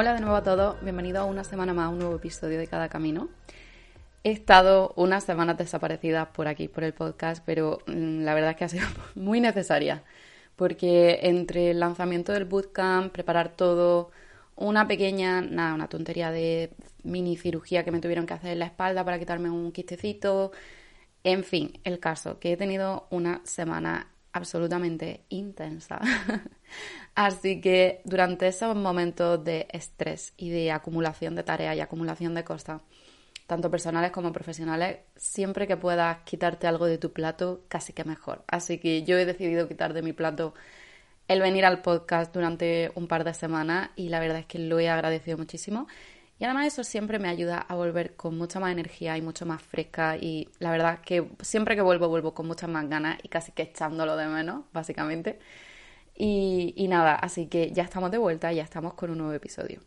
Hola de nuevo a todos, bienvenidos a una semana más a un nuevo episodio de Cada Camino. He estado unas semanas desaparecidas por aquí, por el podcast, pero mm, la verdad es que ha sido muy necesaria, porque entre el lanzamiento del bootcamp, preparar todo, una pequeña, nada, una tontería de mini cirugía que me tuvieron que hacer en la espalda para quitarme un quistecito, en fin, el caso, que he tenido una semana absolutamente intensa. Así que durante esos momentos de estrés y de acumulación de tareas y acumulación de cosas, tanto personales como profesionales, siempre que puedas quitarte algo de tu plato, casi que mejor. Así que yo he decidido quitar de mi plato el venir al podcast durante un par de semanas y la verdad es que lo he agradecido muchísimo. Y además eso siempre me ayuda a volver con mucha más energía y mucho más fresca y la verdad que siempre que vuelvo vuelvo con muchas más ganas y casi que echándolo de menos, básicamente. Y, y nada, así que ya estamos de vuelta, ya estamos con un nuevo episodio.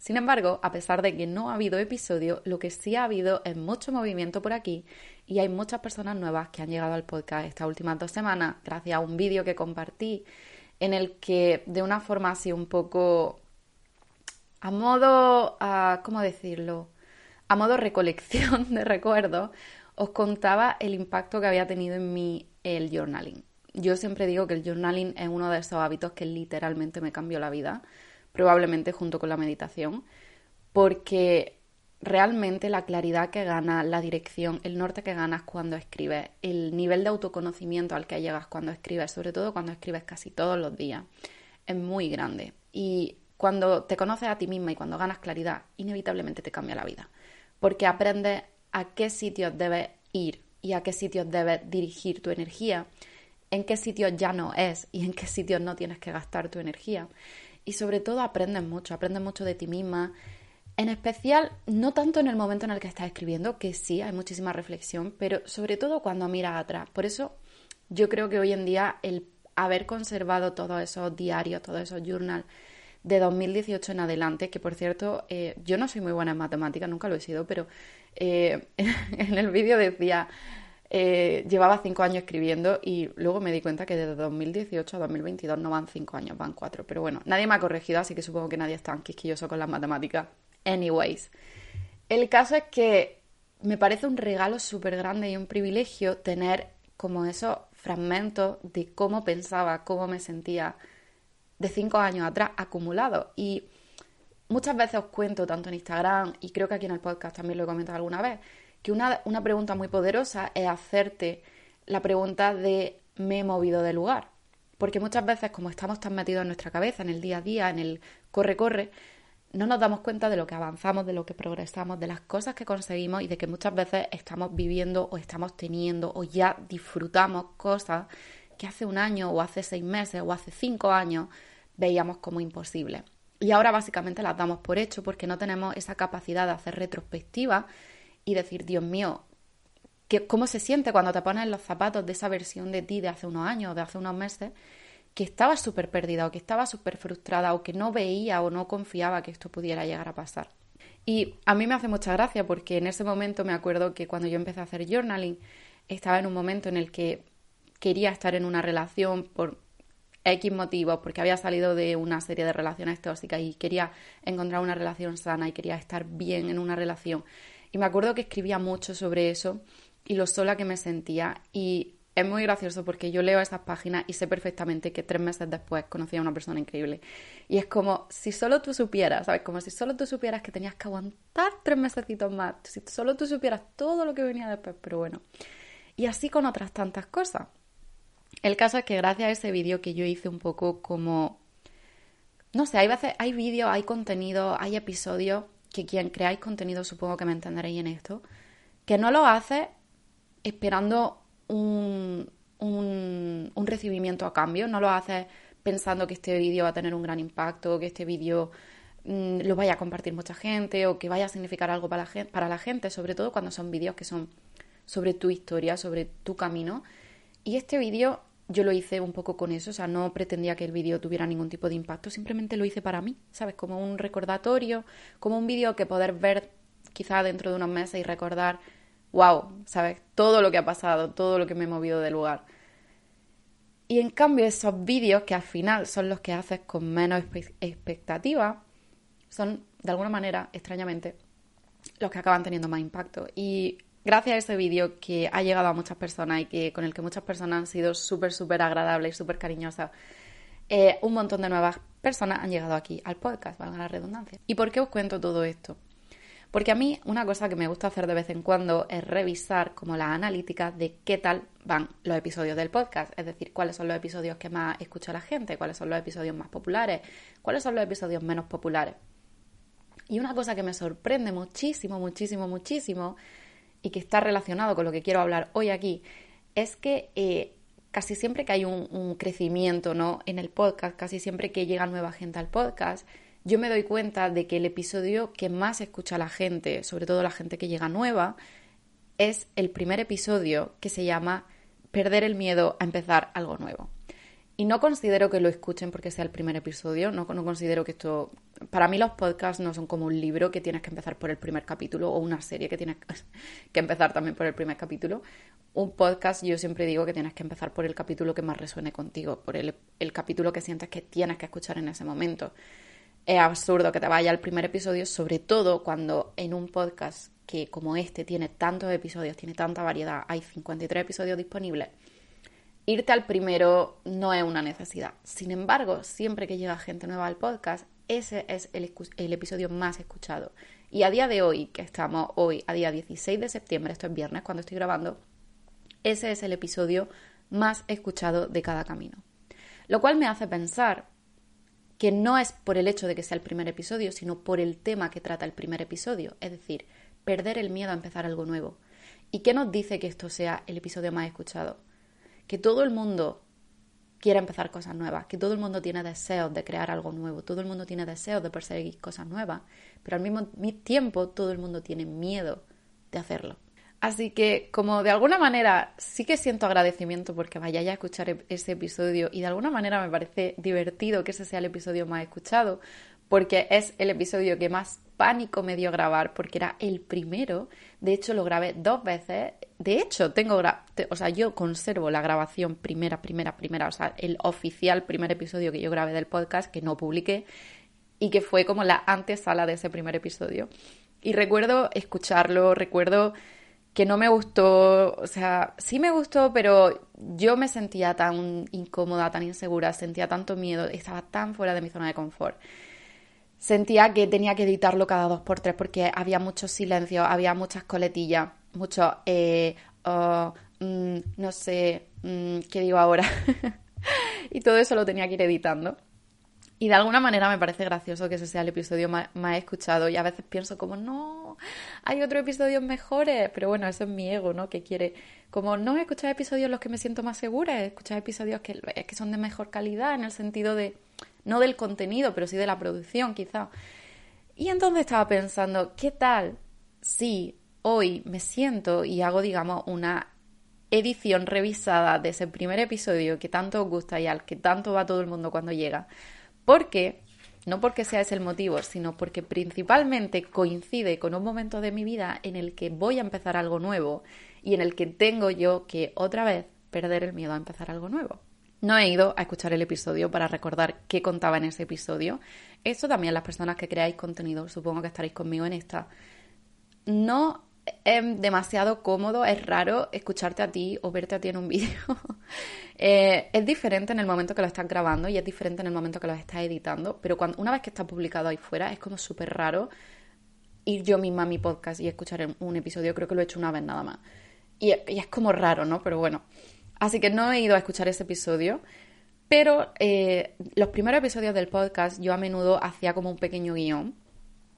Sin embargo, a pesar de que no ha habido episodio, lo que sí ha habido es mucho movimiento por aquí y hay muchas personas nuevas que han llegado al podcast estas últimas dos semanas gracias a un vídeo que compartí en el que de una forma así un poco a modo, ¿cómo decirlo? A modo recolección de recuerdos, os contaba el impacto que había tenido en mí el journaling. Yo siempre digo que el journaling es uno de esos hábitos que literalmente me cambió la vida probablemente junto con la meditación, porque realmente la claridad que gana, la dirección, el norte que ganas cuando escribes, el nivel de autoconocimiento al que llegas cuando escribes, sobre todo cuando escribes casi todos los días, es muy grande. Y cuando te conoces a ti misma y cuando ganas claridad, inevitablemente te cambia la vida, porque aprendes a qué sitios debes ir y a qué sitios debes dirigir tu energía, en qué sitios ya no es y en qué sitios no tienes que gastar tu energía y sobre todo aprendes mucho, aprendes mucho de ti misma. En especial, no tanto en el momento en el que estás escribiendo, que sí, hay muchísima reflexión, pero sobre todo cuando miras atrás. Por eso yo creo que hoy en día el haber conservado todos esos diarios, todos esos journals de 2018 en adelante, que por cierto, eh, yo no soy muy buena en matemáticas, nunca lo he sido, pero eh, en el vídeo decía eh, llevaba cinco años escribiendo y luego me di cuenta que desde 2018 a 2022 no van cinco años, van cuatro. Pero bueno, nadie me ha corregido, así que supongo que nadie es tan quisquilloso con las matemáticas. Anyways, el caso es que me parece un regalo súper grande y un privilegio tener como esos fragmentos de cómo pensaba, cómo me sentía de cinco años atrás acumulados. Y muchas veces os cuento, tanto en Instagram y creo que aquí en el podcast también lo he comentado alguna vez, que una, una pregunta muy poderosa es hacerte la pregunta de me he movido de lugar. Porque muchas veces, como estamos tan metidos en nuestra cabeza, en el día a día, en el corre-corre, no nos damos cuenta de lo que avanzamos, de lo que progresamos, de las cosas que conseguimos y de que muchas veces estamos viviendo o estamos teniendo o ya disfrutamos cosas que hace un año o hace seis meses o hace cinco años veíamos como imposibles. Y ahora básicamente las damos por hecho porque no tenemos esa capacidad de hacer retrospectiva y decir, Dios mío, ¿cómo se siente cuando te pones los zapatos de esa versión de ti de hace unos años o de hace unos meses? que estaba súper perdida o que estaba súper frustrada o que no veía o no confiaba que esto pudiera llegar a pasar. Y a mí me hace mucha gracia porque en ese momento me acuerdo que cuando yo empecé a hacer journaling estaba en un momento en el que quería estar en una relación por X motivos, porque había salido de una serie de relaciones tóxicas y quería encontrar una relación sana y quería estar bien en una relación. Y me acuerdo que escribía mucho sobre eso y lo sola que me sentía. Y es muy gracioso porque yo leo esas páginas y sé perfectamente que tres meses después conocí a una persona increíble. Y es como si solo tú supieras, ¿sabes? Como si solo tú supieras que tenías que aguantar tres mesecitos más. Si solo tú supieras todo lo que venía después, pero bueno. Y así con otras tantas cosas. El caso es que gracias a ese vídeo que yo hice un poco como... No sé, hay veces, hay vídeos, hay contenido, hay episodios que quien creáis contenido supongo que me entenderéis en esto, que no lo hace esperando un, un, recibimiento a cambio, no lo hace pensando que este vídeo va a tener un gran impacto, que este vídeo mm, lo vaya a compartir mucha gente o que vaya a significar algo para la, gente, para la gente, sobre todo cuando son vídeos que son sobre tu historia, sobre tu camino. Y este vídeo yo lo hice un poco con eso, o sea, no pretendía que el vídeo tuviera ningún tipo de impacto, simplemente lo hice para mí, ¿sabes? Como un recordatorio, como un vídeo que poder ver quizá dentro de unos meses y recordar, wow, ¿sabes? Todo lo que ha pasado, todo lo que me he movido del lugar. Y en cambio esos vídeos que al final son los que haces con menos expectativa, son, de alguna manera, extrañamente, los que acaban teniendo más impacto. Y gracias a ese vídeo que ha llegado a muchas personas y que con el que muchas personas han sido súper, súper agradables y súper cariñosas, eh, un montón de nuevas personas han llegado aquí al podcast, valga la redundancia. ¿Y por qué os cuento todo esto? Porque a mí una cosa que me gusta hacer de vez en cuando es revisar como las analíticas de qué tal van los episodios del podcast, es decir, cuáles son los episodios que más escucha la gente, cuáles son los episodios más populares, cuáles son los episodios menos populares. Y una cosa que me sorprende muchísimo, muchísimo, muchísimo, y que está relacionado con lo que quiero hablar hoy aquí, es que eh, casi siempre que hay un, un, crecimiento ¿no? en el podcast, casi siempre que llega nueva gente al podcast, yo me doy cuenta de que el episodio que más escucha la gente, sobre todo la gente que llega nueva, es el primer episodio que se llama Perder el miedo a empezar algo nuevo. Y no considero que lo escuchen porque sea el primer episodio, no, considero que esto... Para mí los podcasts no son como un libro que tienes que empezar por el primer capítulo o una serie que tienes que empezar también por el primer capítulo. Un podcast yo siempre digo que tienes que empezar por el capítulo que más resuene contigo, por el, capítulo que sientes que tienes que escuchar en ese momento es absurdo que te vaya al primer episodio, sobre todo cuando en un podcast que como este tiene tantos episodios, tiene tanta variedad, hay 53 episodios disponibles, irte al primero no es una necesidad. Sin embargo, siempre que llega gente nueva al podcast, ese es el, episodio más escuchado. Y a día de hoy, que estamos hoy, a día 16 de septiembre, esto es viernes cuando estoy grabando, ese es el episodio más escuchado de cada camino. Lo cual me hace pensar que no es por el hecho de que sea el primer episodio, sino por el tema que trata el primer episodio, es decir, perder el miedo a empezar algo nuevo. ¿Y qué nos dice que esto sea el episodio más escuchado? Que todo el mundo quiere empezar cosas nuevas, que todo el mundo tiene deseos de crear algo nuevo, todo el mundo tiene deseos de perseguir cosas nuevas, pero al mismo tiempo todo el mundo tiene miedo de hacerlo. Así que, como de alguna manera sí que siento agradecimiento porque vayáis a escuchar ese episodio y de alguna manera me parece divertido que ese sea el episodio más escuchado porque es el episodio que más pánico me dio grabar porque era el primero. De hecho, lo grabé dos veces. De hecho, tengo, o sea, yo conservo la grabación primera, primera, primera, o sea, el oficial primer episodio que yo grabé del podcast que no publiqué y que fue como la antesala de ese primer episodio. Y recuerdo escucharlo, recuerdo que no me gustó, o sea, sí me gustó, pero yo me sentía tan incómoda, tan insegura, sentía tanto miedo, estaba tan fuera de mi zona de confort. Sentía que tenía que editarlo cada dos por tres porque había muchos silencios, había muchas coletillas, mucho, eh, oh, mm, no sé, mm, ¿qué digo ahora? y todo eso lo tenía que ir editando. Y de alguna manera me parece gracioso que ese sea el episodio más, escuchado y a veces pienso como, no, hay otros episodios mejores, pero bueno, eso es mi ego, ¿no? Que quiere, como no escuchar episodios los que me siento más segura, escuchar episodios que, que son de mejor calidad en el sentido de, no del contenido, pero sí de la producción quizá. Y entonces estaba pensando, ¿qué tal si hoy me siento y hago, digamos, una edición revisada de ese primer episodio que tanto os gusta y al que tanto va todo el mundo cuando llega? Porque, no porque sea ese el motivo, sino porque principalmente coincide con un momento de mi vida en el que voy a empezar algo nuevo y en el que tengo yo que otra vez perder el miedo a empezar algo nuevo. No he ido a escuchar el episodio para recordar qué contaba en ese episodio. Esto también las personas que creáis contenido, supongo que estaréis conmigo en esta. No es demasiado cómodo, es raro escucharte a ti o verte a ti en un vídeo. Eh, es diferente en el momento que lo estás grabando y es diferente en el momento que lo estás editando, pero cuando, una vez que está publicado ahí fuera es como súper raro ir yo misma a mi podcast y escuchar un episodio, creo que lo he hecho una vez nada más. Y, es como raro, ¿no? Pero bueno. Así que no he ido a escuchar ese episodio, pero eh, los primeros episodios del podcast yo a menudo hacía como un pequeño guion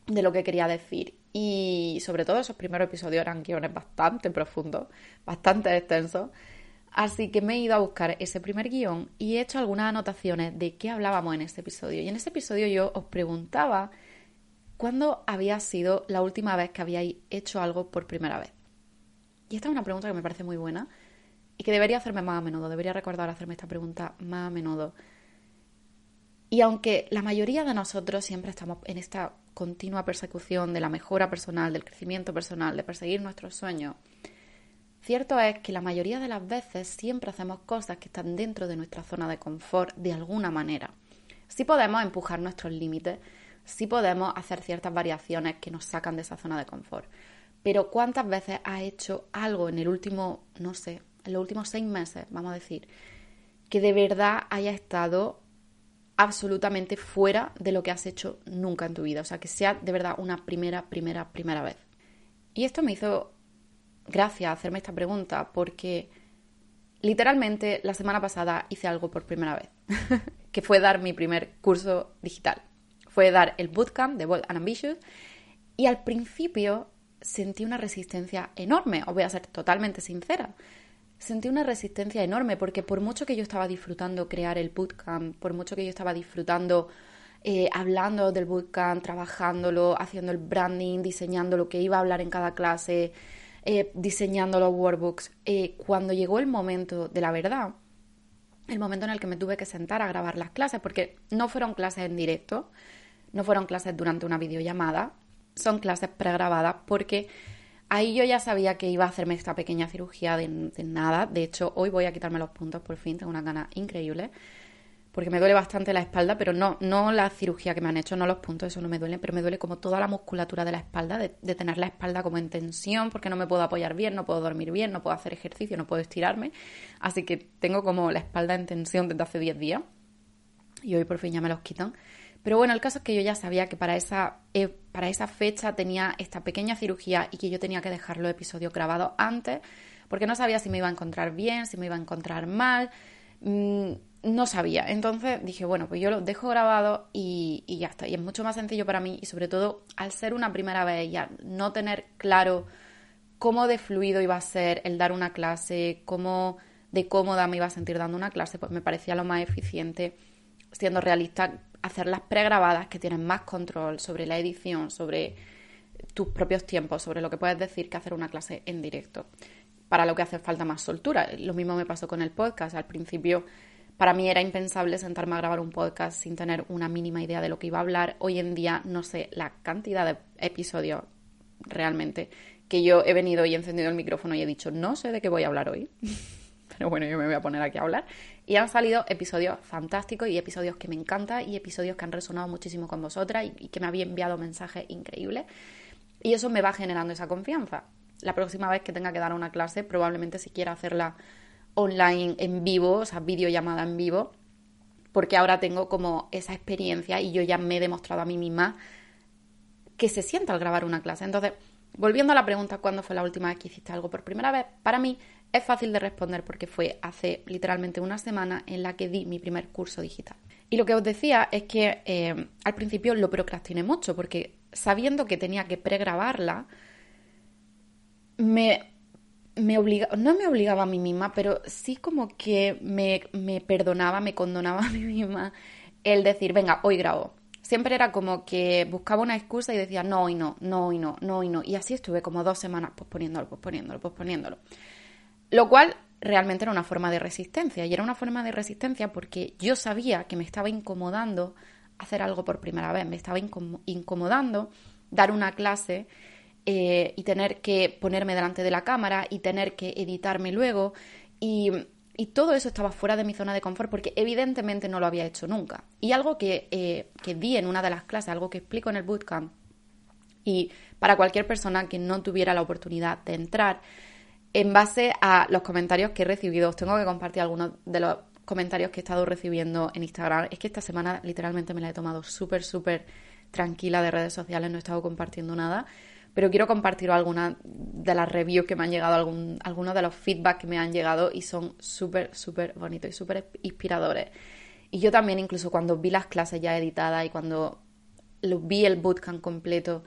de lo que quería decir y sobre todo esos primeros episodios eran guiones bastante profundos, bastante extensos. Así que me he ido a buscar ese primer guion y he hecho algunas anotaciones de qué hablábamos en este episodio. Y en ese episodio yo os preguntaba cuándo había sido la última vez que habíais hecho algo por primera vez. Y esta es una pregunta que me parece muy buena y que debería hacerme más a menudo, debería recordar hacerme esta pregunta más a menudo. Y aunque la mayoría de nosotros siempre estamos en esta continua persecución de la mejora personal, del crecimiento personal, de perseguir nuestros sueños, cierto es que la mayoría de las veces siempre hacemos cosas que están dentro de nuestra zona de confort de alguna manera. Sí podemos empujar nuestros límites, sí podemos hacer ciertas variaciones que nos sacan de esa zona de confort. Pero ¿cuántas veces has hecho algo en el último, no sé, en los últimos seis meses, vamos a decir, que de verdad haya estado absolutamente fuera de lo que has hecho nunca en tu vida? O sea, que sea de verdad una primera, primera, primera vez. Y esto me hizo gracia hacerme esta pregunta porque literalmente la semana pasada hice algo por primera vez, que fue dar mi primer curso digital. Fue dar el bootcamp de Bold and Ambitious y al principio sentí una resistencia enorme, os voy a ser totalmente sincera. Sentí una resistencia enorme porque por mucho que yo estaba disfrutando crear el bootcamp, por mucho que yo estaba disfrutando eh, hablando del bootcamp, trabajándolo, haciendo el branding, diseñando lo que iba a hablar en cada clase, eh, diseñando los workbooks, eh, cuando llegó el momento de la verdad, el momento en el que me tuve que sentar a grabar las clases, porque no fueron clases en directo, no fueron clases durante una videollamada, son clases pregrabadas porque ahí yo ya sabía que iba a hacerme esta pequeña cirugía de, de nada. De hecho, hoy voy a quitarme los puntos por fin, tengo una gana increíble porque me duele bastante la espalda, pero no, no la cirugía que me han hecho, no los puntos, eso no me duele, pero me duele como toda la musculatura de la espalda, de, tener la espalda como en tensión, porque no me puedo apoyar bien, no puedo dormir bien, no puedo hacer ejercicio, no puedo estirarme. Así que tengo como la espalda en tensión desde hace 10 días. Y hoy por fin ya me los quitan. Pero bueno, el caso es que yo ya sabía que para esa, eh, para esa fecha tenía esta pequeña cirugía y que yo tenía que dejar los episodios grabados antes, porque no sabía si me iba a encontrar bien, si me iba a encontrar mal. Mm, no sabía. Entonces dije, bueno, pues yo lo dejo grabado y, ya está. Y es mucho más sencillo para mí y sobre todo al ser una primera vez ya no tener claro cómo de fluido iba a ser el dar una clase, cómo de cómoda me iba a sentir dando una clase, pues me parecía lo más eficiente, siendo realista, hacer las pregrabadas que tienen más control sobre la edición, sobre tus propios tiempos, sobre lo que puedes decir que hacer una clase en directo. Para lo que hace falta más soltura. Lo mismo me pasó con el podcast. Al principio para mí era impensable sentarme a grabar un podcast sin tener una mínima idea de lo que iba a hablar. Hoy en día no sé la cantidad de episodios realmente que yo he venido y he encendido el micrófono y he dicho, no sé de qué voy a hablar hoy. Pero bueno, yo me voy a poner aquí a hablar. Y han salido episodios fantásticos y episodios que me encantan y episodios que han resonado muchísimo con vosotras y, que me habían enviado mensajes increíbles. Y eso me va generando esa confianza. La próxima vez que tenga que dar una clase, probablemente si quiera hacerla online en vivo, o sea, videollamada en vivo, porque ahora tengo como esa experiencia y yo ya me he demostrado a mí misma que se sienta al grabar una clase. Entonces, volviendo a la pregunta, ¿cuándo fue la última vez que hiciste algo por primera vez? Para mí es fácil de responder porque fue hace literalmente una semana en la que di mi primer curso digital. Y lo que os decía es que eh, al principio lo procrastiné mucho porque sabiendo que tenía que pregrabarla, me me obliga, no me obligaba a mí misma, pero sí como que me, me perdonaba, me condonaba a mí misma el decir, venga, hoy grabo. Siempre era como que buscaba una excusa y decía, no, y no, no, y no, no, y no. Y así estuve como dos semanas posponiéndolo, posponiéndolo, posponiéndolo. Lo cual realmente era una forma de resistencia. Y era una forma de resistencia porque yo sabía que me estaba incomodando hacer algo por primera vez. Me estaba incomodando dar una clase eh, y tener que ponerme delante de la cámara y tener que editarme luego y, todo eso estaba fuera de mi zona de confort porque evidentemente no lo había hecho nunca. Y algo que, eh, que vi en una de las clases, algo que explico en el bootcamp y para cualquier persona que no tuviera la oportunidad de entrar, en base a los comentarios que he recibido, os tengo que compartir algunos de los comentarios que he estado recibiendo en Instagram. Es que esta semana literalmente me la he tomado súper, súper tranquila de redes sociales, no he estado compartiendo nada pero quiero compartir algunas de las reviews que me han llegado, algunos de los feedback que me han llegado y son súper, súper bonitos y súper inspiradores. Y yo también, incluso cuando vi las clases ya editadas y cuando vi el bootcamp completo,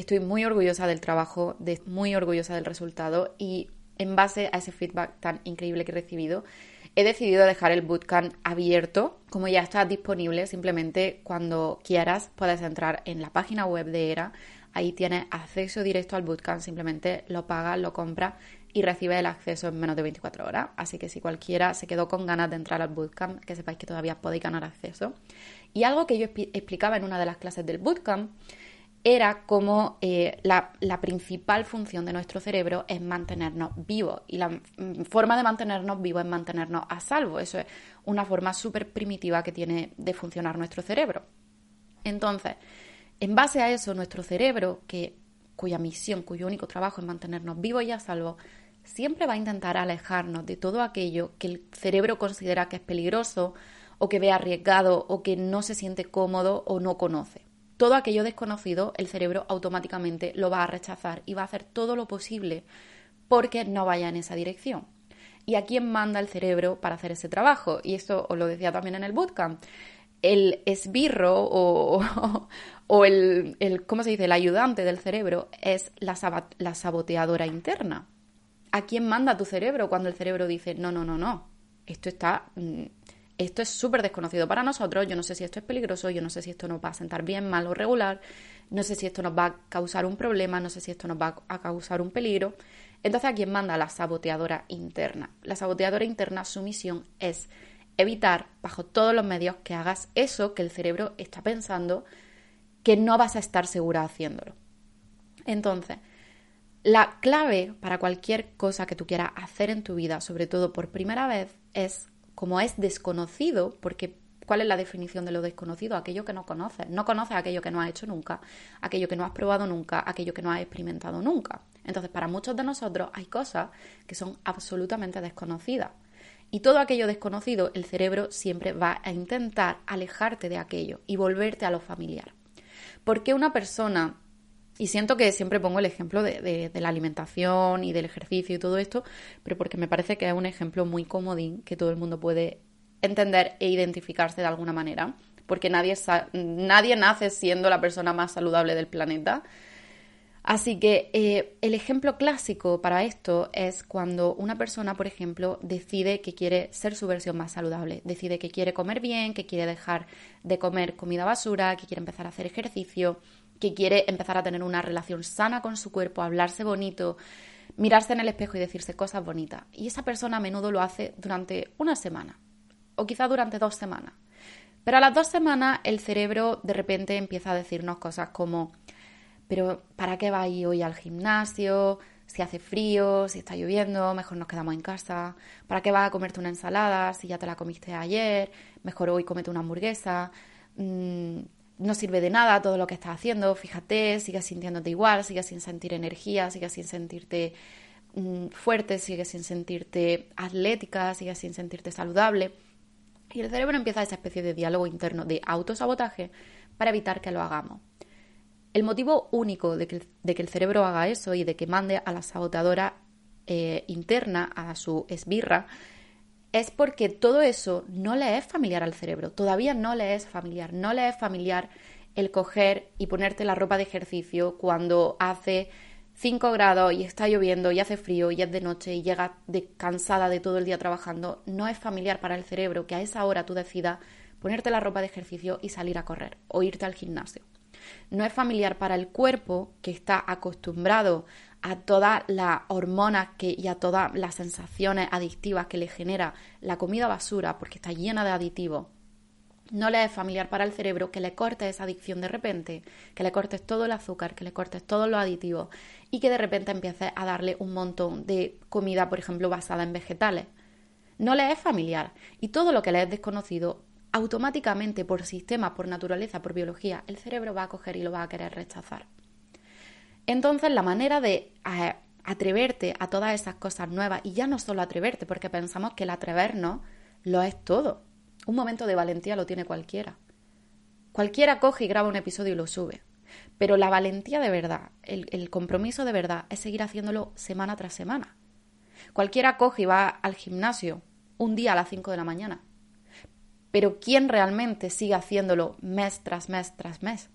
estoy muy orgullosa del trabajo, muy orgullosa del resultado y en base a ese feedback tan increíble que he recibido, he decidido dejar el bootcamp abierto, como ya está disponible, simplemente cuando quieras puedes entrar en la página web de ERA, Ahí tienes acceso directo al bootcamp, simplemente lo pagas, lo compras y recibes el acceso en menos de 24 horas. Así que si cualquiera se quedó con ganas de entrar al bootcamp, que sepáis que todavía podéis ganar acceso. Y algo que yo explicaba en una de las clases del bootcamp era como eh, la, principal función de nuestro cerebro es mantenernos vivos y la forma de mantenernos vivos es mantenernos a salvo. Eso es una forma súper primitiva que tiene de funcionar nuestro cerebro. Entonces, en base a eso, nuestro cerebro, que, cuya misión, cuyo único trabajo es mantenernos vivos y a salvo, siempre va a intentar alejarnos de todo aquello que el cerebro considera que es peligroso o que ve arriesgado o que no se siente cómodo o no conoce. Todo aquello desconocido, el cerebro automáticamente lo va a rechazar y va a hacer todo lo posible porque no vaya en esa dirección. ¿Y a quién manda el cerebro para hacer ese trabajo? Y esto os lo decía también en el bootcamp. El esbirro o, o el, el, ¿cómo se dice?, el ayudante del cerebro es la, la saboteadora interna. ¿A quién manda tu cerebro cuando el cerebro dice, no, no, no, no, esto está, mm, esto es súper desconocido para nosotros, yo no sé si esto es peligroso, yo no sé si esto nos va a sentar bien, mal o regular, no sé si esto nos va a causar un problema, no sé si esto nos va a causar un peligro. Entonces, ¿a quién manda la saboteadora interna? La saboteadora interna, su misión es evitar, bajo todos los medios, que hagas eso que el cerebro está pensando que no vas a estar segura haciéndolo. Entonces, la clave para cualquier cosa que tú quieras hacer en tu vida, sobre todo por primera vez, es como es desconocido, porque ¿cuál es la definición de lo desconocido? Aquello que no conoces. No conoces aquello que no has hecho nunca, aquello que no has probado nunca, aquello que no has experimentado nunca. Entonces, para muchos de nosotros hay cosas que son absolutamente desconocidas. Y todo aquello desconocido, el cerebro siempre va a intentar alejarte de aquello y volverte a lo familiar. Porque una persona y siento que siempre pongo el ejemplo de, la alimentación y del ejercicio y todo esto, pero porque me parece que es un ejemplo muy comodín que todo el mundo puede entender e identificarse de alguna manera, porque nadie, nadie nace siendo la persona más saludable del planeta. Así que eh, el ejemplo clásico para esto es cuando una persona, por ejemplo, decide que quiere ser su versión más saludable, decide que quiere comer bien, que quiere dejar de comer comida basura, que quiere empezar a hacer ejercicio, que quiere empezar a tener una relación sana con su cuerpo, hablarse bonito, mirarse en el espejo y decirse cosas bonitas. Y esa persona a menudo lo hace durante una semana o quizá durante dos semanas. Pero a las dos semanas el cerebro de repente empieza a decirnos cosas como, pero ¿para qué ir hoy al gimnasio? Si hace frío, si está lloviendo, mejor nos quedamos en casa. ¿Para qué vas a comerte una ensalada si ya te la comiste ayer? Mejor hoy comete una hamburguesa. Mm, no sirve de nada todo lo que estás haciendo, fíjate, sigues sintiéndote igual, sigues sin sentir energía, sigues sin sentirte mm, fuerte, sigues sin sentirte atlética, sigues sin sentirte saludable. Y el cerebro empieza esa especie de diálogo interno de autosabotaje para evitar que lo hagamos. El motivo único de que, el cerebro haga eso y de que mande a la sabotadora eh, interna, a su esbirra, es porque todo eso no le es familiar al cerebro, todavía no le es familiar, no le es familiar el coger y ponerte la ropa de ejercicio cuando hace 5 grados y está lloviendo y hace frío y es de noche y llega cansada de todo el día trabajando, no es familiar para el cerebro que a esa hora tú decidas ponerte la ropa de ejercicio y salir a correr o irte al gimnasio. No es familiar para el cuerpo que está acostumbrado a todas las hormonas que, y a todas las sensaciones adictivas que le genera la comida basura, porque está llena de aditivos, no le es familiar para el cerebro que le cortes esa adicción de repente, que le cortes todo el azúcar, que le cortes todos los aditivos y que de repente empieces a darle un montón de comida, por ejemplo, basada en vegetales. No le es familiar y todo lo que le es desconocido, automáticamente por sistema, por naturaleza, por biología, el cerebro va a coger y lo va a querer rechazar. Entonces, la manera de eh, atreverte a todas esas cosas nuevas, y ya no solo atreverte, porque pensamos que el atrevernos lo es todo. Un momento de valentía lo tiene cualquiera. Cualquiera coge y graba un episodio y lo sube. Pero la valentía de verdad, el, el compromiso de verdad, es seguir haciéndolo semana tras semana. Cualquiera coge y va al gimnasio un día a las 5 de la mañana. Pero ¿quién realmente sigue haciéndolo mes tras mes tras mes?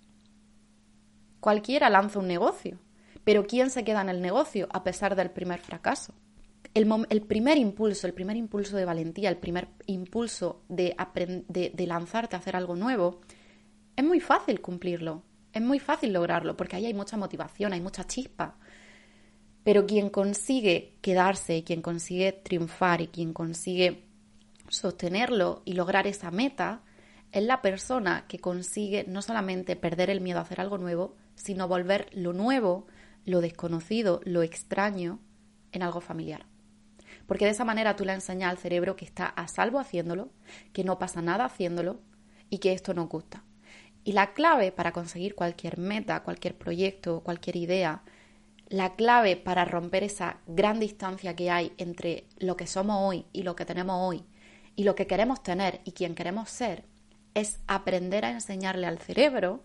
Cualquiera lanza un negocio, pero ¿quién se queda en el negocio a pesar del primer fracaso? El, primer impulso, el primer impulso de valentía, el primer impulso de, lanzarte a hacer algo nuevo, es muy fácil cumplirlo, es muy fácil lograrlo, porque ahí hay mucha motivación, hay mucha chispa. Pero quien consigue quedarse, quien consigue triunfar y quien consigue sostenerlo y lograr esa meta, es la persona que consigue no solamente perder el miedo a hacer algo nuevo, sino volver lo nuevo, lo desconocido, lo extraño en algo familiar. Porque de esa manera tú le enseñas al cerebro que está a salvo haciéndolo, que no pasa nada haciéndolo y que esto no gusta. Y la clave para conseguir cualquier meta, cualquier proyecto, cualquier idea, la clave para romper esa gran distancia que hay entre lo que somos hoy y lo que tenemos hoy y lo que queremos tener y quién queremos ser, es aprender a enseñarle al cerebro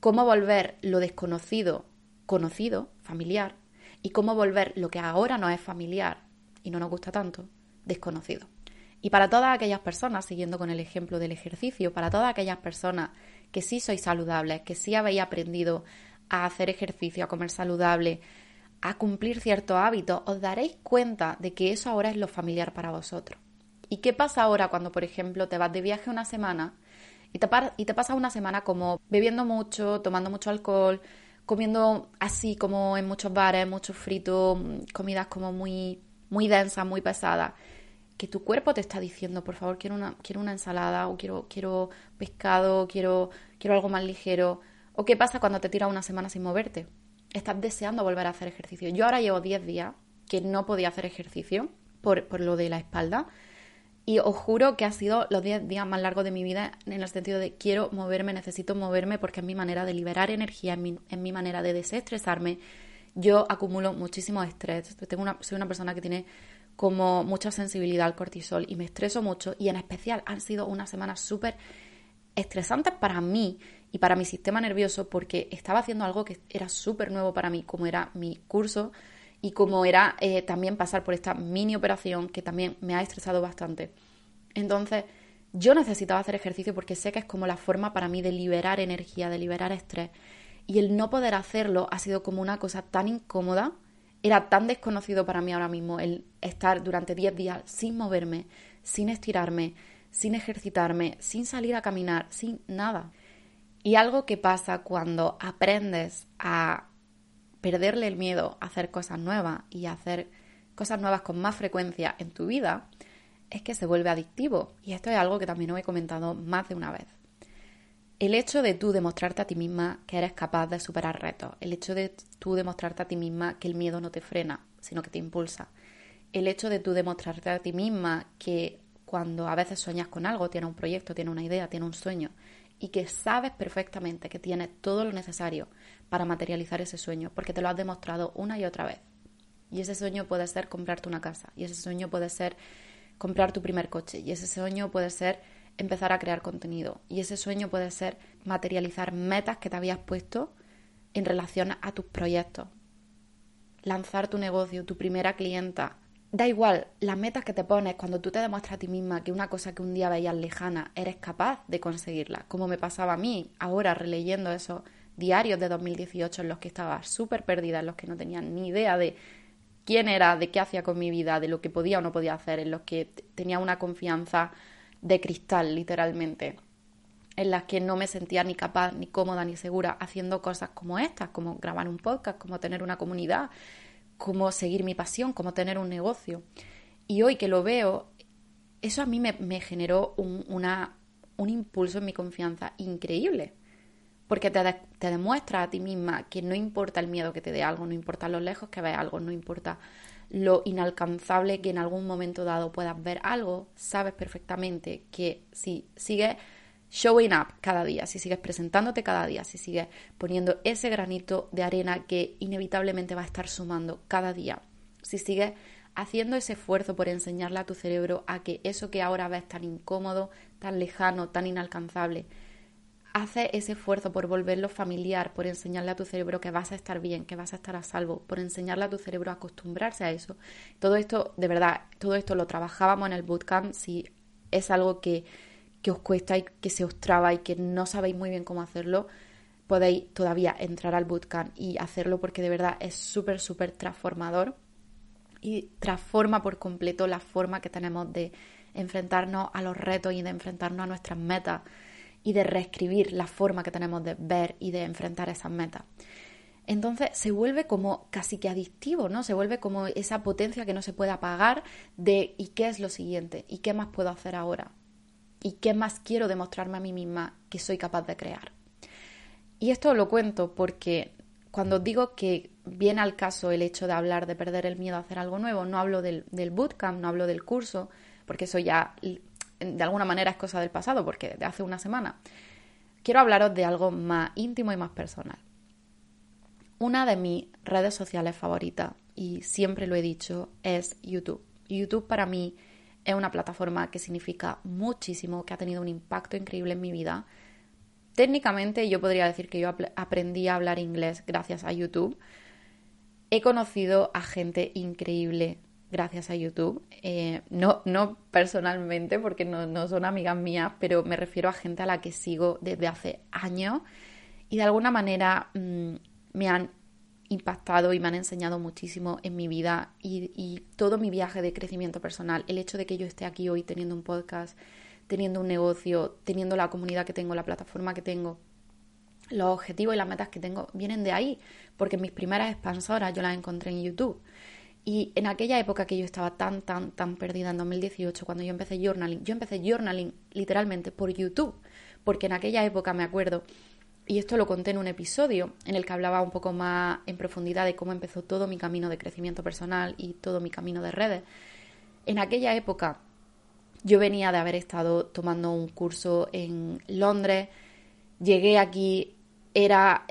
cómo volver lo desconocido conocido, familiar, y cómo volver lo que ahora no es familiar y no nos gusta tanto, desconocido. Y para todas aquellas personas, siguiendo con el ejemplo del ejercicio, para todas aquellas personas que sí sois saludables, que sí habéis aprendido a hacer ejercicio, a comer saludable, a cumplir ciertos hábitos, os daréis cuenta de que eso ahora es lo familiar para vosotros. ¿Y qué pasa ahora cuando, por ejemplo, te vas de viaje una semana y te, y te pasas una semana como bebiendo mucho, tomando mucho alcohol, comiendo así como en muchos bares, muchos fritos, comidas como muy, muy densas, muy pesadas, que tu cuerpo te está diciendo, por favor, quiero una, quiero una ensalada, o quiero, quiero pescado, quiero, quiero algo más ligero. ¿O qué pasa cuando te tiras una semana sin moverte? Estás deseando volver a hacer ejercicio. Yo ahora llevo 10 días que no podía hacer ejercicio por, por lo de la espalda y os juro que ha sido los 10 días más largos de mi vida en el sentido de quiero moverme, necesito moverme porque es mi manera de liberar energía, es mi, manera de desestresarme. Yo acumulo muchísimo estrés. Tengo una, soy una persona que tiene como mucha sensibilidad al cortisol y me estreso mucho y en especial han sido unas semanas súper estresantes para mí y para mi sistema nervioso porque estaba haciendo algo que era súper nuevo para mí, como era mi curso y como era eh, también pasar por esta mini operación que también me ha estresado bastante. Entonces, yo necesitaba hacer ejercicio porque sé que es como la forma para mí de liberar energía, de liberar estrés. Y el no poder hacerlo ha sido como una cosa tan incómoda, era tan desconocido para mí ahora mismo el estar durante 10 días sin moverme, sin estirarme, sin ejercitarme, sin salir a caminar, sin nada. Y algo que pasa cuando aprendes a perderle el miedo a hacer cosas nuevas y hacer cosas nuevas con más frecuencia en tu vida, es que se vuelve adictivo. Y esto es algo que también os he comentado más de una vez. El hecho de tú demostrarte a ti misma que eres capaz de superar retos, el hecho de tú demostrarte a ti misma que el miedo no te frena, sino que te impulsa, el hecho de tú demostrarte a ti misma que cuando a veces sueñas con algo, tienes un proyecto, tienes una idea, tienes un sueño, y que sabes perfectamente que tienes todo lo necesario para materializar ese sueño, porque te lo has demostrado una y otra vez. Y ese sueño puede ser comprarte una casa, y ese sueño puede ser comprar tu primer coche, y ese sueño puede ser empezar a crear contenido, y ese sueño puede ser materializar metas que te habías puesto en relación a tus proyectos, lanzar tu negocio, tu primera clienta, Da igual, las metas que te pones cuando tú te demuestras a ti misma que una cosa que un día veías lejana, eres capaz de conseguirla, como me pasaba a mí ahora releyendo esos diarios de 2018 en los que estaba súper perdida, en los que no tenía ni idea de quién era, de qué hacía con mi vida, de lo que podía o no podía hacer, en los que tenía una confianza de cristal, literalmente, en las que no me sentía ni capaz, ni cómoda, ni segura haciendo cosas como estas, como grabar un podcast, como tener una comunidad, cómo seguir mi pasión, cómo tener un negocio. Y hoy que lo veo, eso a mí me, generó un, un impulso en mi confianza increíble. Porque te, te demuestra a ti misma que no importa el miedo que te dé algo, no importa lo lejos que veas algo, no importa lo inalcanzable que en algún momento dado puedas ver algo, sabes perfectamente que si sigues showing up cada día, si sigues presentándote cada día, si sigues poniendo ese granito de arena que inevitablemente va a estar sumando cada día, si sigues haciendo ese esfuerzo por enseñarle a tu cerebro a que eso que ahora ves tan incómodo, tan lejano, tan inalcanzable, hace ese esfuerzo por volverlo familiar, por enseñarle a tu cerebro que vas a estar bien, que vas a estar a salvo, por enseñarle a tu cerebro a acostumbrarse a eso. Todo esto, de verdad, todo esto lo trabajábamos en el bootcamp, si es algo que que os cuesta y que se os traba y que no sabéis muy bien cómo hacerlo, podéis todavía entrar al bootcamp y hacerlo porque de verdad es súper, súper transformador y transforma por completo la forma que tenemos de enfrentarnos a los retos y de enfrentarnos a nuestras metas y de reescribir la forma que tenemos de ver y de enfrentar esas metas. Entonces se vuelve como casi que adictivo, ¿no? Se vuelve como esa potencia que no se puede apagar de ¿y qué es lo siguiente? ¿Y qué más puedo hacer ahora? Y qué más quiero demostrarme a mí misma que soy capaz de crear. Y esto lo cuento porque cuando digo que viene al caso el hecho de hablar de perder el miedo a hacer algo nuevo, no hablo del, bootcamp, no hablo del curso, porque eso ya de alguna manera es cosa del pasado, porque de hace una semana. quiero hablaros de algo más íntimo y más personal. Una de mis redes sociales favoritas, y siempre lo he dicho, es YouTube. YouTube para mí es una plataforma que significa muchísimo, que ha tenido un impacto increíble en mi vida. Técnicamente yo podría decir que yo aprendí a hablar inglés gracias a YouTube. He conocido a gente increíble gracias a YouTube. Eh, no, no personalmente, porque no, son amigas mías, pero me refiero a gente a la que sigo desde hace años y de alguna manera mm, me han impactado y me han enseñado muchísimo en mi vida y, todo mi viaje de crecimiento personal. El hecho de que yo esté aquí hoy teniendo un podcast, teniendo un negocio, teniendo la comunidad que tengo, la plataforma que tengo, los objetivos y las metas que tengo vienen de ahí, porque mis primeras expansoras yo las encontré en YouTube. Y en aquella época que yo estaba tan, tan, tan perdida en 2018, cuando yo empecé journaling, yo empecé journaling literalmente por YouTube, porque en aquella época me acuerdo y esto lo conté en un episodio en el que hablaba un poco más en profundidad de cómo empezó todo mi camino de crecimiento personal y todo mi camino de redes. En aquella época yo venía de haber estado tomando un curso en Londres, llegué aquí, era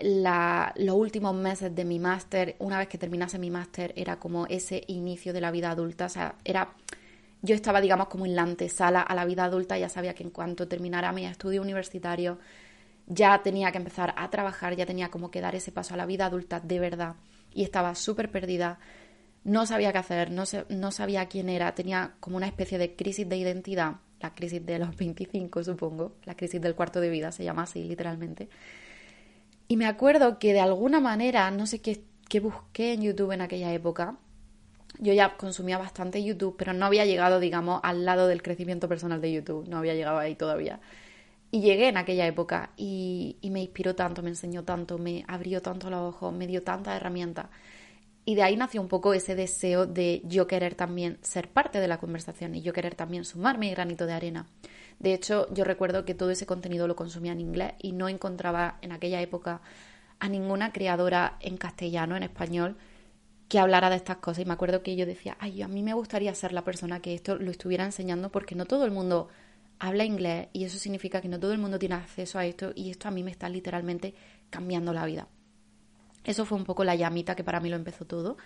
los últimos meses de mi máster, una vez que terminase mi máster era como ese inicio de la vida adulta, o sea, era... Yo estaba, digamos, como en la antesala a la vida adulta, ya sabía que en cuanto terminara mi estudio universitario ya tenía que empezar a trabajar, ya tenía como que dar ese paso a la vida adulta de verdad y estaba súper perdida, no sabía qué hacer, no, no sabía quién era, tenía como una especie de crisis de identidad, la crisis de los 25 supongo, la crisis del cuarto de vida, se llama así literalmente. Y me acuerdo que de alguna manera, no sé qué, qué busqué en YouTube en aquella época, yo ya consumía bastante YouTube, pero no había llegado, digamos, al lado del crecimiento personal de YouTube, no había llegado ahí todavía. Y llegué en aquella época y, me inspiró tanto, me enseñó tanto, me abrió tanto los ojos, me dio tantas herramientas. Y de ahí nació un poco ese deseo de yo querer también ser parte de la conversación y yo querer también sumar mi granito de arena. De hecho, yo recuerdo que todo ese contenido lo consumía en inglés y no encontraba en aquella época a ninguna creadora en castellano, en español, que hablara de estas cosas. Y me acuerdo que yo decía, ay, a mí me gustaría ser la persona que esto lo estuviera enseñando porque no todo el mundo habla inglés y eso significa que no todo el mundo tiene acceso a esto y esto a mí me está literalmente cambiando la vida. Eso fue un poco la llamita que para mí lo empezó todo.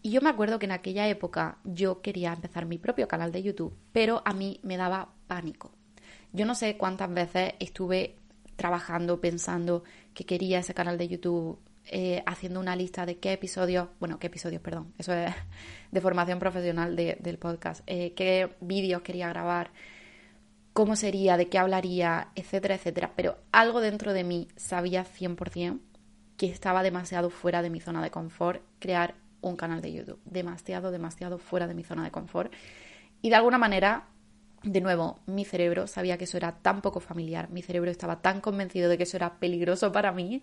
Y yo me acuerdo que en aquella época yo quería empezar mi propio canal de YouTube, pero a mí me daba pánico. Yo no sé cuántas veces estuve trabajando, pensando que quería ese canal de YouTube, eh, haciendo una lista de qué episodios, bueno, qué episodios, perdón, eso es de formación profesional del podcast, eh, qué vídeos quería grabar, cómo sería, de qué hablaría, etcétera, etcétera. Pero algo dentro de mí sabía 100% que estaba demasiado fuera de mi zona de confort crear un canal de YouTube. Demasiado, demasiado fuera de mi zona de confort. Y de alguna manera, de nuevo, mi cerebro sabía que eso era tan poco familiar, mi cerebro estaba tan convencido de que eso era peligroso para mí,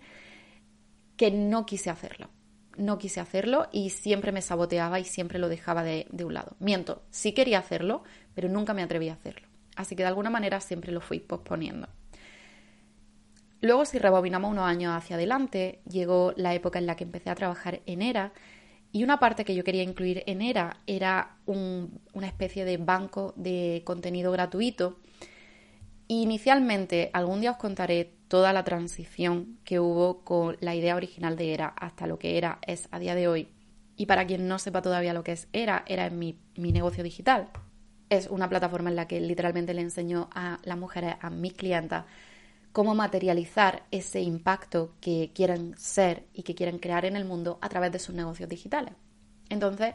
que no quise hacerlo. No quise hacerlo y siempre me saboteaba y siempre lo dejaba de, de un lado. Miento, sí quería hacerlo, pero nunca me atreví a hacerlo. Así que de alguna manera siempre lo fui posponiendo. Luego, si rebobinamos unos años hacia adelante, llegó la época en la que empecé a trabajar en ERA y una parte que yo quería incluir en ERA era una especie de banco de contenido gratuito. inicialmente, algún día os contaré toda la transición que hubo con la idea original de ERA hasta lo que ERA es a día de hoy. Y para quien no sepa todavía lo que es ERA, ERA es mi, mi negocio digital, es una plataforma en la que literalmente le enseño a las mujeres, a mis clientas, cómo materializar ese impacto que quieren ser y que quieren crear en el mundo a través de sus negocios digitales. Entonces,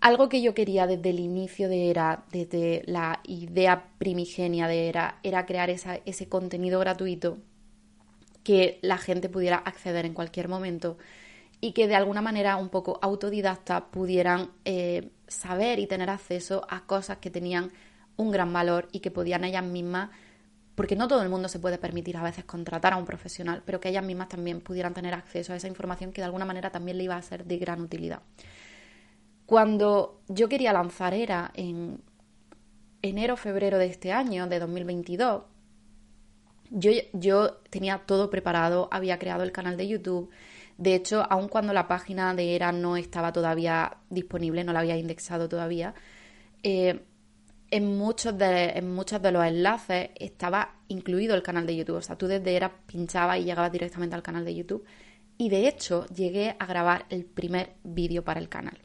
algo que yo quería desde el inicio de ERA, desde la idea primigenia de ERA, era crear ese contenido gratuito que la gente pudiera acceder en cualquier momento y que de alguna manera un poco autodidacta pudieran eh, saber y tener acceso a cosas que tenían un gran valor y que podían ellas mismas, porque no todo el mundo se puede permitir a veces contratar a un profesional, pero que ellas mismas también pudieran tener acceso a esa información que de alguna manera también le iba a ser de gran utilidad. Cuando yo quería lanzar ERA en enero febrero de este año, de 2022, yo, yo tenía todo preparado, había creado el canal de YouTube, de hecho, aun cuando la página de ERA no estaba todavía disponible, no la había indexado todavía, eh, en muchos, de, los enlaces estaba incluido el canal de YouTube. O sea, tú desde era pinchabas y llegabas directamente al canal de YouTube. Y de hecho, llegué a grabar el primer vídeo para el canal.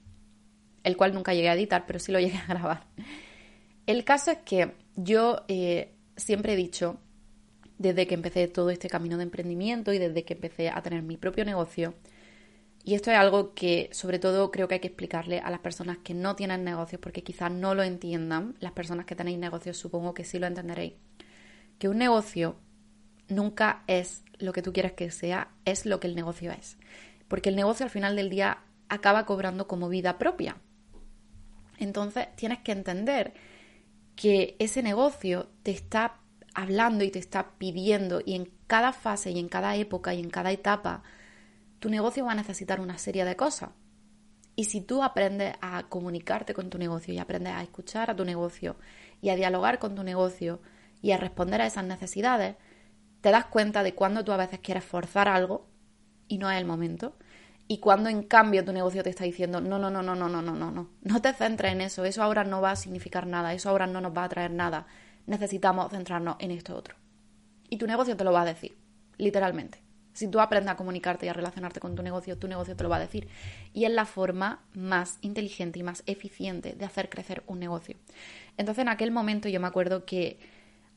El cual nunca llegué a editar, pero sí lo llegué a grabar. El caso es que yo eh, siempre he dicho, desde que empecé todo este camino de emprendimiento y desde que empecé a tener mi propio negocio, y esto es algo que sobre todo creo que hay que explicarle a las personas que no tienen negocios porque quizás no lo entiendan. Las personas que tenéis negocios supongo que sí lo entenderéis. Que un negocio nunca es lo que tú quieres que sea, es lo que el negocio es. Porque el negocio al final del día acaba cobrando como vida propia. Entonces tienes que entender que ese negocio te está hablando y te está pidiendo y en cada fase y en cada época y en cada etapa tu negocio va a necesitar una serie de cosas. Y si tú aprendes a comunicarte con tu negocio y aprendes a escuchar a tu negocio y a dialogar con tu negocio y a responder a esas necesidades, te das cuenta de cuando tú a veces quieres forzar algo y no es el momento. Y cuando en cambio tu negocio te está diciendo, no, no, no, no, no, no, no, no, no, no te centres en eso, eso ahora no va a significar nada, eso ahora no nos va a traer nada, necesitamos centrarnos en esto otro. Y tu negocio te lo va a decir, literalmente. Si tú aprendes a comunicarte y a relacionarte con tu negocio, tu negocio te lo va a decir. Y es la forma más inteligente y más eficiente de hacer crecer un negocio. Entonces en aquel momento yo me acuerdo que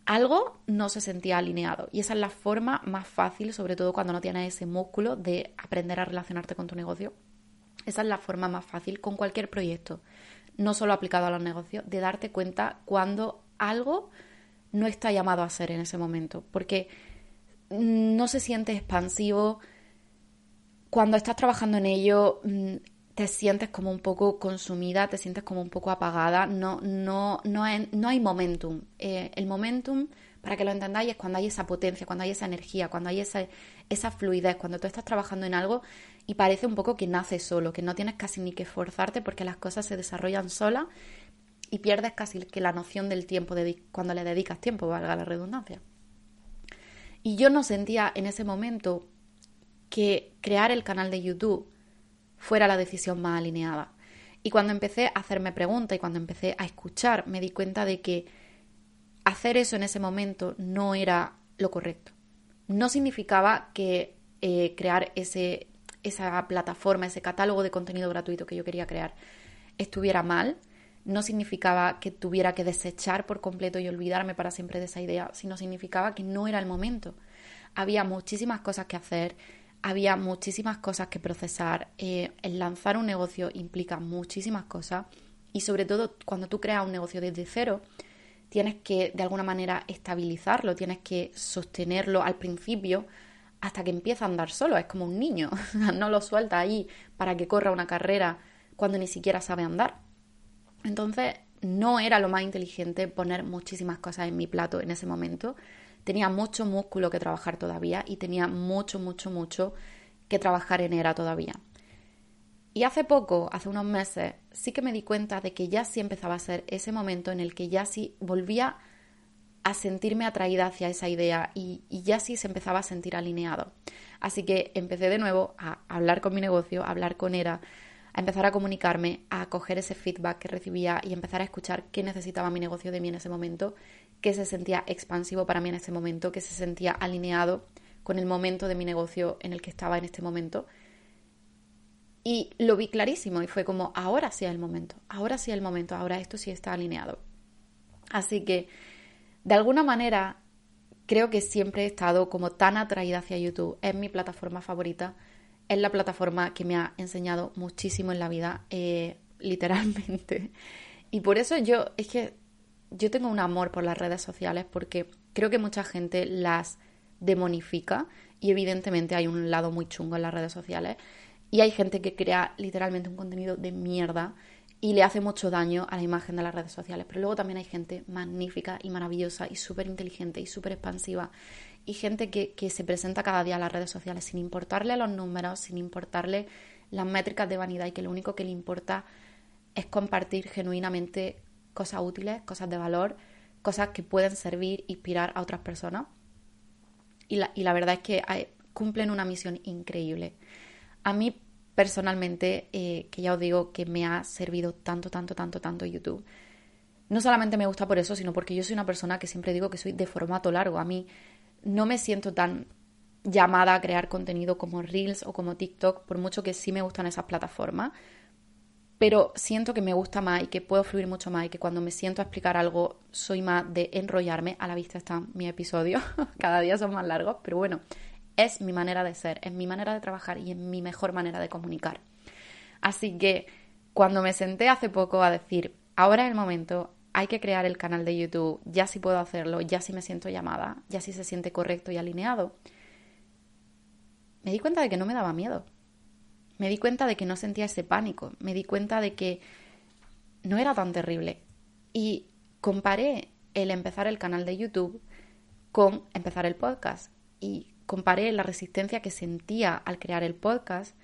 algo no se sentía alineado. Y esa es la forma más fácil, sobre todo cuando no tienes ese músculo de aprender a relacionarte con tu negocio. Esa es la forma más fácil con cualquier proyecto, no solo aplicado a los negocios, de darte cuenta cuando algo no está llamado a ser en ese momento. Porque no se siente expansivo. Cuando estás trabajando en ello, mm, te sientes como un poco consumida, te sientes como un poco apagada, no, no, no, hay, no hay momentum. Eh, el momentum, para que lo entendáis, es cuando hay esa potencia, cuando hay esa energía, cuando hay esa, esa fluidez, cuando tú estás trabajando en algo y parece un poco que nace solo, que no tienes casi ni que esforzarte porque las cosas se desarrollan solas y pierdes casi que la noción del tiempo de, cuando le dedicas tiempo, valga la redundancia. Y yo no sentía en ese momento que crear el canal de YouTube fuera la decisión más alineada. Y cuando empecé a hacerme preguntas y cuando empecé a escuchar, me di cuenta de que hacer eso en ese momento no era lo correcto. No significaba que eh, crear ese, esa plataforma, ese catálogo de contenido gratuito que yo quería crear estuviera mal, no significaba que tuviera que desechar por completo y olvidarme para siempre de esa idea, sino significaba que no era el momento. Había muchísimas cosas que hacer, había muchísimas cosas que procesar. Eh, el lanzar un negocio implica muchísimas cosas y sobre todo cuando tú creas un negocio desde cero, tienes que de alguna manera estabilizarlo, tienes que sostenerlo al principio hasta que empieza a andar solo. Es como un niño, no lo suelta ahí para que corra una carrera cuando ni siquiera sabe andar. Entonces, no era lo más inteligente poner muchísimas cosas en mi plato en ese momento. Tenía mucho músculo que trabajar todavía y tenía mucho, mucho, mucho que trabajar en ERA todavía. Y hace poco, hace unos meses, sí que me di cuenta de que ya sí empezaba a ser ese momento en el que ya sí volvía a sentirme atraída hacia esa idea y, ya sí se empezaba a sentir alineado. Así que empecé de nuevo a hablar con mi negocio, a hablar con ERA, empezar a comunicarme, a coger ese feedback que recibía y empezar a escuchar qué necesitaba mi negocio de mí en ese momento, qué se sentía expansivo para mí en ese momento, qué se sentía alineado con el momento de mi negocio en el que estaba en este momento. Y lo vi clarísimo y fue como, ahora sí es el momento, ahora sí es el momento, ahora esto sí está alineado. Así que, de alguna manera, creo que siempre he estado como tan atraída hacia YouTube, es mi plataforma favorita es la plataforma que me ha enseñado muchísimo en la vida, eh, literalmente. Y por eso yo, es que yo tengo un amor por las redes sociales porque creo que mucha gente las demonifica y evidentemente hay un lado muy chungo en las redes sociales y hay gente que crea literalmente un contenido de mierda y le hace mucho daño a la imagen de las redes sociales. Pero luego también hay gente magnífica y maravillosa y súper inteligente y súper expansiva y gente que, se presenta cada día a las redes sociales sin importarle los números, sin importarle las métricas de vanidad y que lo único que le importa es compartir genuinamente cosas útiles, cosas de valor, cosas que pueden servir, inspirar a otras personas. Y la, y la verdad es que cumplen una misión increíble. A mí personalmente, eh, que ya os digo que me ha servido tanto, tanto, tanto, tanto YouTube, no solamente me gusta por eso, sino porque yo soy una persona que siempre digo que soy de formato largo. A mí no me siento tan llamada a crear contenido como Reels o como TikTok, por mucho que sí me gustan esas plataformas, pero siento que me gusta más y que puedo fluir mucho más y que cuando me siento a explicar algo soy más de enrollarme. A la vista están mis episodios, cada día son más largos, pero bueno, es mi manera de ser, es mi manera de trabajar y es mi mejor manera de comunicar. Así que cuando me senté hace poco a decir, ahora es el momento, hay que crear el canal de YouTube, ya si puedo hacerlo, ya si me siento llamada, ya si se siente correcto y alineado, me di cuenta de que no me daba miedo. Me di cuenta de que no sentía ese pánico. Me di cuenta de que no era tan terrible. Y comparé el empezar el canal de YouTube con empezar el podcast. Y comparé la resistencia que sentía al crear el podcast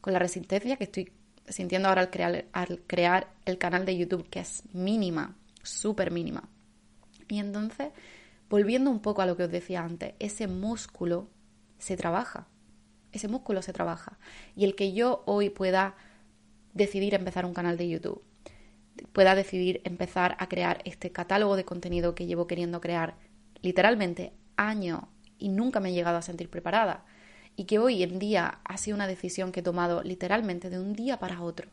con la resistencia que estoy sintiendo ahora al crear, al crear el canal de YouTube, que es mínima, súper mínima. Y entonces, volviendo un poco a lo que os decía antes, ese músculo se trabaja ese músculo se trabaja. Y el que yo hoy pueda decidir empezar un canal de YouTube, pueda decidir empezar a crear este catálogo de contenido que llevo queriendo crear literalmente años y nunca me he llegado a sentir preparada. Y que hoy en día ha sido una decisión que he tomado literalmente de un día para otro.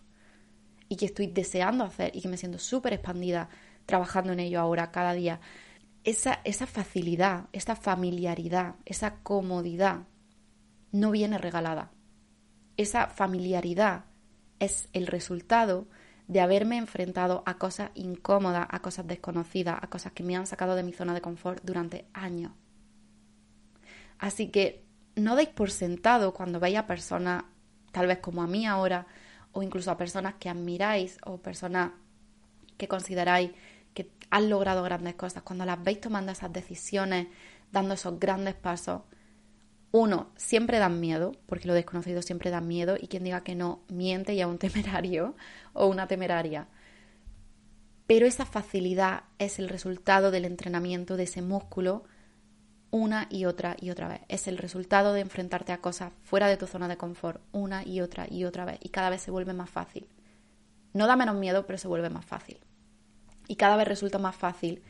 Y que estoy deseando hacer y que me siento súper expandida trabajando en ello ahora cada día. Esa, esa facilidad, esa familiaridad, esa comodidad no viene regalada. Esa familiaridad es el resultado de haberme enfrentado a cosas incómodas, a cosas desconocidas, a cosas que me han sacado de mi zona de confort durante años. Así que no deis por sentado cuando veis a personas, tal vez como a mí ahora, o incluso a personas que admiráis o personas que consideráis que han logrado grandes cosas, cuando las veis tomando esas decisiones, dando esos grandes pasos, uno, siempre dan miedo, porque lo desconocido siempre da miedo, y quien diga que no miente y a un temerario o una temeraria. Pero esa facilidad es el resultado del entrenamiento de ese músculo una y otra y otra vez. Es el resultado de enfrentarte a cosas fuera de tu zona de confort una y otra y otra vez. Y cada vez se vuelve más fácil. No da menos miedo, pero se vuelve más fácil. Y cada vez resulta más fácil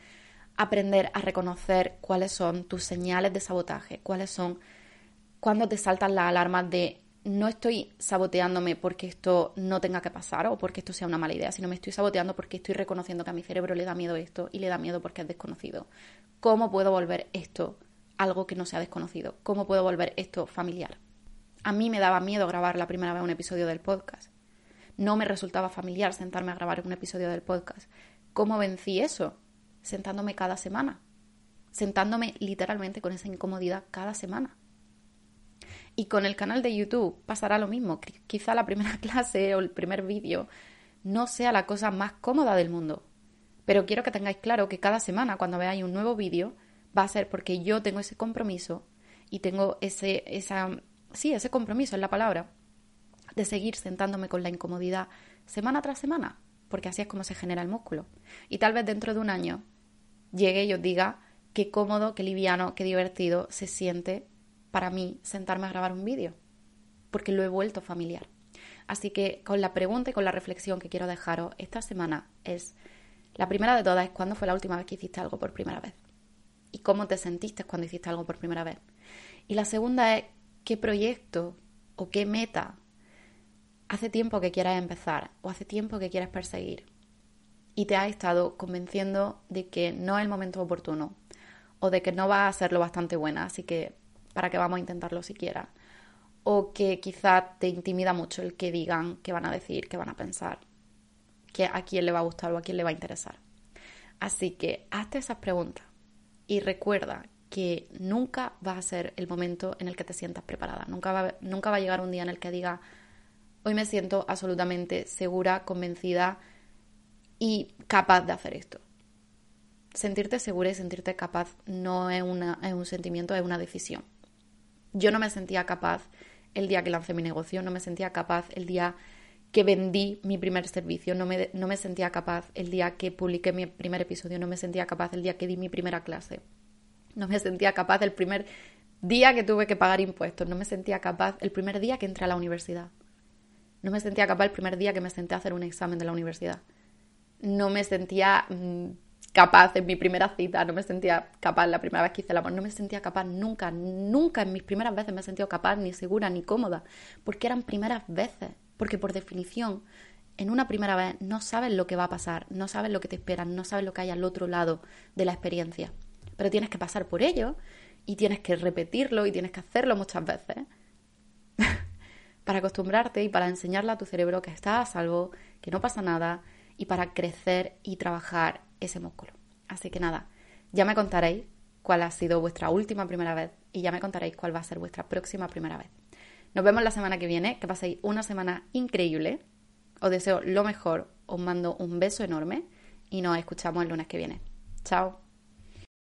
aprender a reconocer cuáles son tus señales de sabotaje, cuáles son cuando te saltan las alarmas de no estoy saboteándome porque esto no tenga que pasar o porque esto sea una mala idea, sino me estoy saboteando porque estoy reconociendo que a mi cerebro le da miedo esto y le da miedo porque es desconocido. ¿Cómo puedo volver esto algo que no sea desconocido? ¿Cómo puedo volver esto familiar? A mí me daba miedo grabar la primera vez un episodio del podcast. No me resultaba familiar sentarme a grabar un episodio del podcast. ¿Cómo vencí eso? Sentándome cada semana. Sentándome literalmente con esa incomodidad cada semana y con el canal de YouTube pasará lo mismo. Quizá la primera clase o el primer vídeo no sea la cosa más cómoda del mundo. Pero quiero que tengáis claro que cada semana cuando veáis un nuevo vídeo va a ser porque yo tengo ese compromiso y tengo ese, esa, sí, ese compromiso es la palabra, de seguir sentándome con la incomodidad semana tras semana, porque así es como se genera el músculo. Y tal vez dentro de un año llegue y os diga qué cómodo, qué liviano, qué divertido se siente para mí sentarme a grabar un vídeo, porque lo he vuelto familiar. Así que con la pregunta y con la reflexión que quiero dejaros esta semana es, la primera de todas es cuándo fue la última vez que hiciste algo por primera vez y cómo te sentiste cuando hiciste algo por primera vez. Y la segunda es qué proyecto o qué meta hace tiempo que quieras empezar o hace tiempo que quieres perseguir y te ha estado convenciendo de que no es el momento oportuno o de que no va a ser lo bastante buena, así que ¿para qué vamos a intentarlo siquiera? O que quizá te intimida mucho el que digan, qué van a decir, qué van a pensar, que a quién le va a gustar o a quién le va a interesar. Así que hazte esas preguntas y recuerda que nunca va a ser el momento en el que te sientas preparada. Nunca va, nunca va a llegar un día en el que diga, hoy me siento absolutamente segura, convencida y capaz de hacer esto. Sentirte segura y sentirte capaz no es, una, es un sentimiento, es una decisión. Yo no me sentía capaz el día que lancé mi negocio, no me sentía capaz el día que vendí mi primer servicio, no me, no me sentía capaz el día que publiqué mi primer episodio, no me sentía capaz el día que di mi primera clase, no me sentía capaz el primer día que tuve que pagar impuestos, no me sentía capaz el primer día que entré a la universidad, no me sentía capaz el primer día que me senté a hacer un examen de la universidad. no me sentía mm, capaz en mi primera cita, no me sentía capaz la primera vez que hice el amor, no me sentía capaz nunca, nunca en mis primeras veces me he sentido capaz, ni segura, ni cómoda, porque eran primeras veces, porque por definición, en una primera vez no sabes lo que va a pasar, no sabes lo que te esperan, no sabes lo que hay al otro lado de la experiencia, pero tienes que pasar por ello y tienes que repetirlo y tienes que hacerlo muchas veces para acostumbrarte y para enseñarle a tu cerebro que estás a salvo, que no pasa nada y para crecer y trabajar ese músculo. Así que nada, ya me contaréis cuál ha sido vuestra última primera vez y ya me contaréis cuál va a ser vuestra próxima primera vez. Nos vemos la semana que viene, que paséis una semana increíble. Os deseo lo mejor, os mando un beso enorme y nos escuchamos el lunes que viene. Chao.